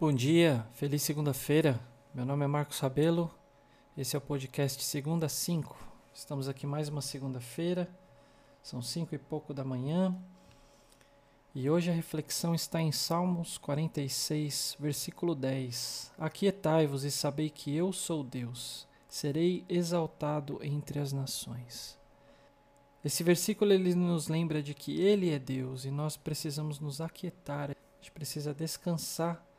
Bom dia, feliz segunda-feira. Meu nome é Marcos Rabelo. Esse é o podcast Segunda 5. Estamos aqui mais uma segunda-feira. São cinco e pouco da manhã. E hoje a reflexão está em Salmos 46, versículo 10. Aquietai-vos e sabei que eu sou Deus. Serei exaltado entre as nações. Esse versículo ele nos lembra de que ele é Deus e nós precisamos nos aquietar. A gente precisa descansar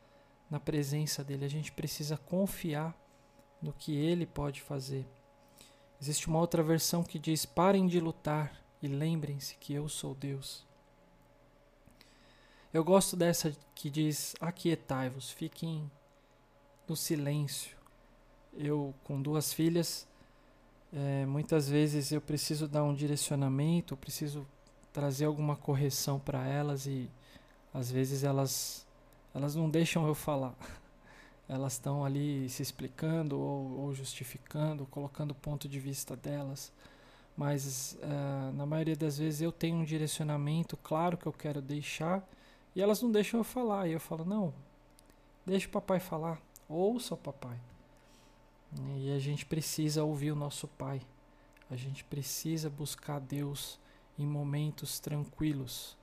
na presença dele, a gente precisa confiar no que ele pode fazer. Existe uma outra versão que diz: parem de lutar e lembrem-se que eu sou Deus. Eu gosto dessa que diz: aquietai-vos, fiquem no silêncio. Eu, com duas filhas, é, muitas vezes eu preciso dar um direcionamento, eu preciso trazer alguma correção para elas e às vezes elas elas não deixam eu falar. Elas estão ali se explicando ou, ou, justificando, colocando o ponto de vista delas. Mas uh, na maioria das vezes eu tenho um direcionamento claro que eu quero deixar e elas não deixam eu falar. E eu falo: não, deixa o papai falar, ouça o papai. E a gente precisa ouvir o nosso pai. A gente precisa buscar Deus em momentos tranquilos.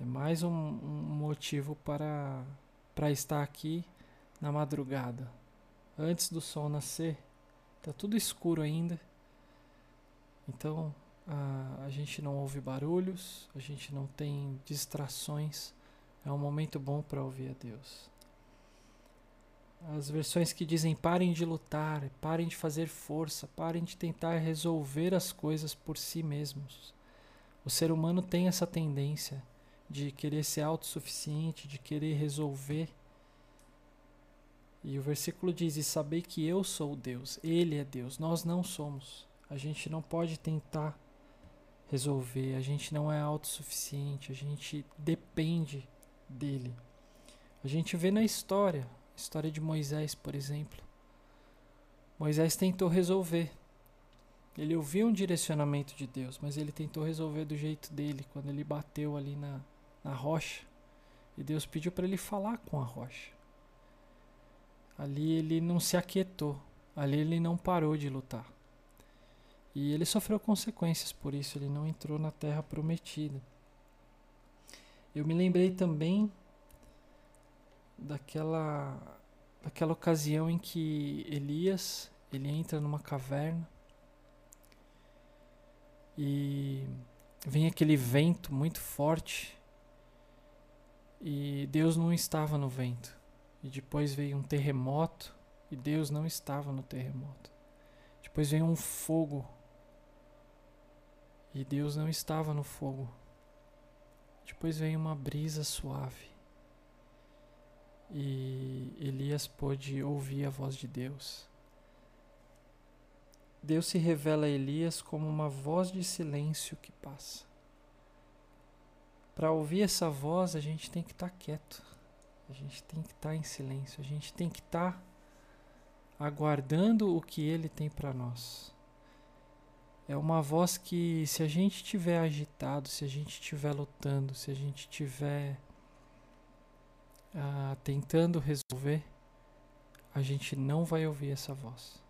É mais um, um motivo para, para estar aqui na madrugada, antes do sol nascer. Tá tudo escuro ainda. Então a, a gente não ouve barulhos, a gente não tem distrações. É um momento bom para ouvir a Deus. As versões que dizem parem de lutar, parem de fazer força, parem de tentar resolver as coisas por si mesmos. O ser humano tem essa tendência de querer ser autossuficiente, de querer resolver. E o versículo diz: E sabei que eu sou Deus, Ele é Deus, nós não somos. A gente não pode tentar resolver, a gente não é autossuficiente, a gente depende dele. A gente vê na história, história de Moisés, por exemplo. Moisés tentou resolver, ele ouviu um direcionamento de Deus, mas ele tentou resolver do jeito dele, quando ele bateu ali na, na rocha. E Deus pediu para ele falar com a rocha. Ali ele não se aquietou. Ali ele não parou de lutar. E ele sofreu consequências por isso, ele não entrou na terra prometida. Eu me lembrei também daquela daquela ocasião em que Elias, ele entra numa caverna e vem aquele vento muito forte e Deus não estava no vento. E depois veio um terremoto e Deus não estava no terremoto. Depois veio um fogo e Deus não estava no fogo. Depois veio uma brisa suave e Elias pôde ouvir a voz de Deus. Deus se revela a Elias como uma voz de silêncio que passa. Para ouvir essa voz, a gente tem que estar tá quieto. A gente tem que estar tá em silêncio. A gente tem que estar tá aguardando o que ele tem para nós. É uma voz que, se a gente estiver agitado, se a gente estiver lutando, se a gente estiver ah, tentando resolver, a gente não vai ouvir essa voz.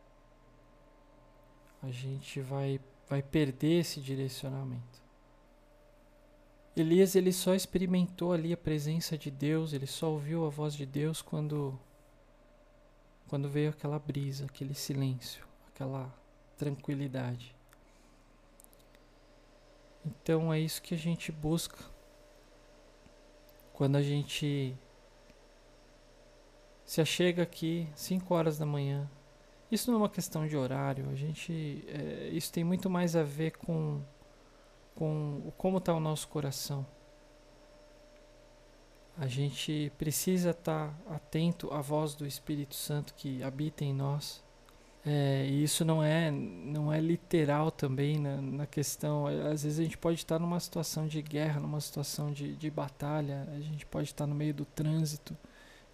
A gente vai, vai perder esse direcionamento. Elias ele só experimentou ali a presença de Deus, ele só ouviu a voz de Deus quando quando veio aquela brisa, aquele silêncio, aquela tranquilidade. Então é isso que a gente busca quando a gente se achega aqui 5 horas da manhã. Isso não é uma questão de horário, a gente é, isso tem muito mais a ver com com como está o nosso coração. A gente precisa estar tá atento à voz do Espírito Santo que habita em nós. É, e isso não é, não é literal também na, na, questão. Às vezes a gente pode estar numa situação de guerra, numa situação de, de batalha, a gente pode estar no meio do trânsito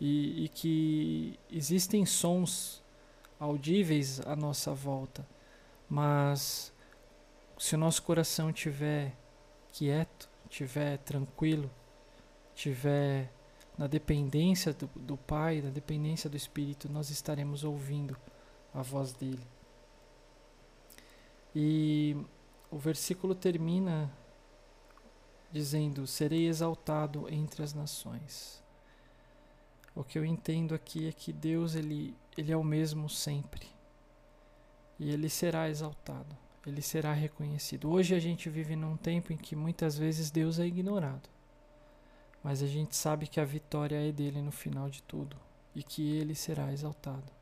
e, e que existem sons audíveis à nossa volta, mas se o nosso coração tiver quieto, tiver tranquilo, tiver na dependência do, do Pai, na dependência do Espírito, nós estaremos ouvindo a voz dele. E o versículo termina dizendo: Serei exaltado entre as nações. O que eu entendo aqui é que Deus ele, ele é o mesmo sempre. E ele será exaltado, ele será reconhecido. Hoje a gente vive num tempo em que muitas vezes Deus é ignorado. Mas a gente sabe que a vitória é dele no final de tudo e que ele será exaltado.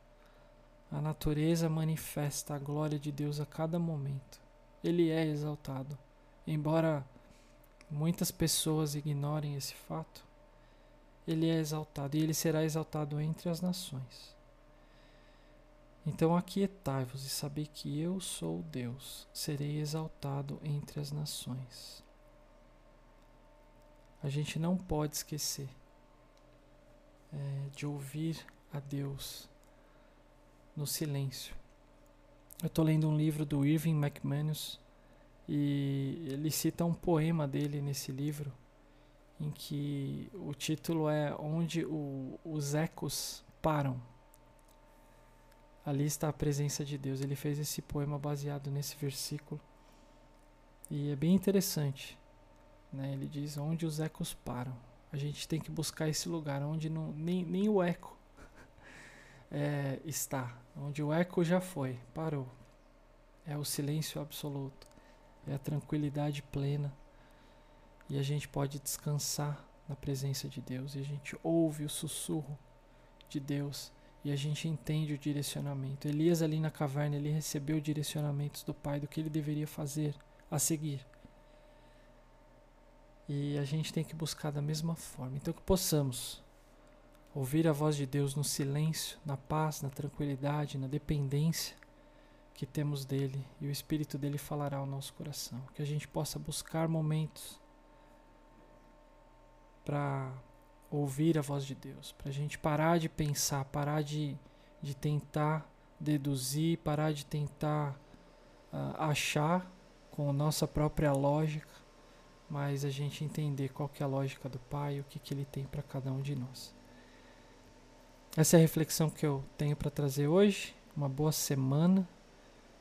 A natureza manifesta a glória de Deus a cada momento. Ele é exaltado. Embora muitas pessoas ignorem esse fato, ele é exaltado e ele será exaltado entre as nações. Então aquietai-vos e sabei que eu sou Deus, serei exaltado entre as nações. A gente não pode esquecer é, de ouvir a Deus no silêncio. Eu estou lendo um livro do Irving McManus e ele cita um poema dele nesse livro em que o título é Onde o, os ecos param. Ali está a presença de Deus. Ele fez esse poema baseado nesse versículo. E é bem interessante. Né? Ele diz onde os ecos param. A gente tem que buscar esse lugar onde não, nem, nem o eco é, está. Onde o eco já foi, parou. É o silêncio absoluto. É a tranquilidade plena e a gente pode descansar na presença de Deus e a gente ouve o sussurro de Deus e a gente entende o direcionamento. Elias ali na caverna, ele recebeu direcionamentos do Pai do que ele deveria fazer a seguir. E a gente tem que buscar da mesma forma. Então que possamos ouvir a voz de Deus no silêncio, na paz, na tranquilidade, na dependência que temos dele e o espírito dele falará ao nosso coração. Que a gente possa buscar momentos para ouvir a voz de Deus, para a gente parar de pensar, parar de, de tentar deduzir, parar de tentar uh, achar com a nossa própria lógica, mas a gente entender qual que é a lógica do Pai, o que, que Ele tem para cada um de nós. Essa é a reflexão que eu tenho para trazer hoje. Uma boa semana.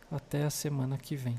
Até a semana que vem.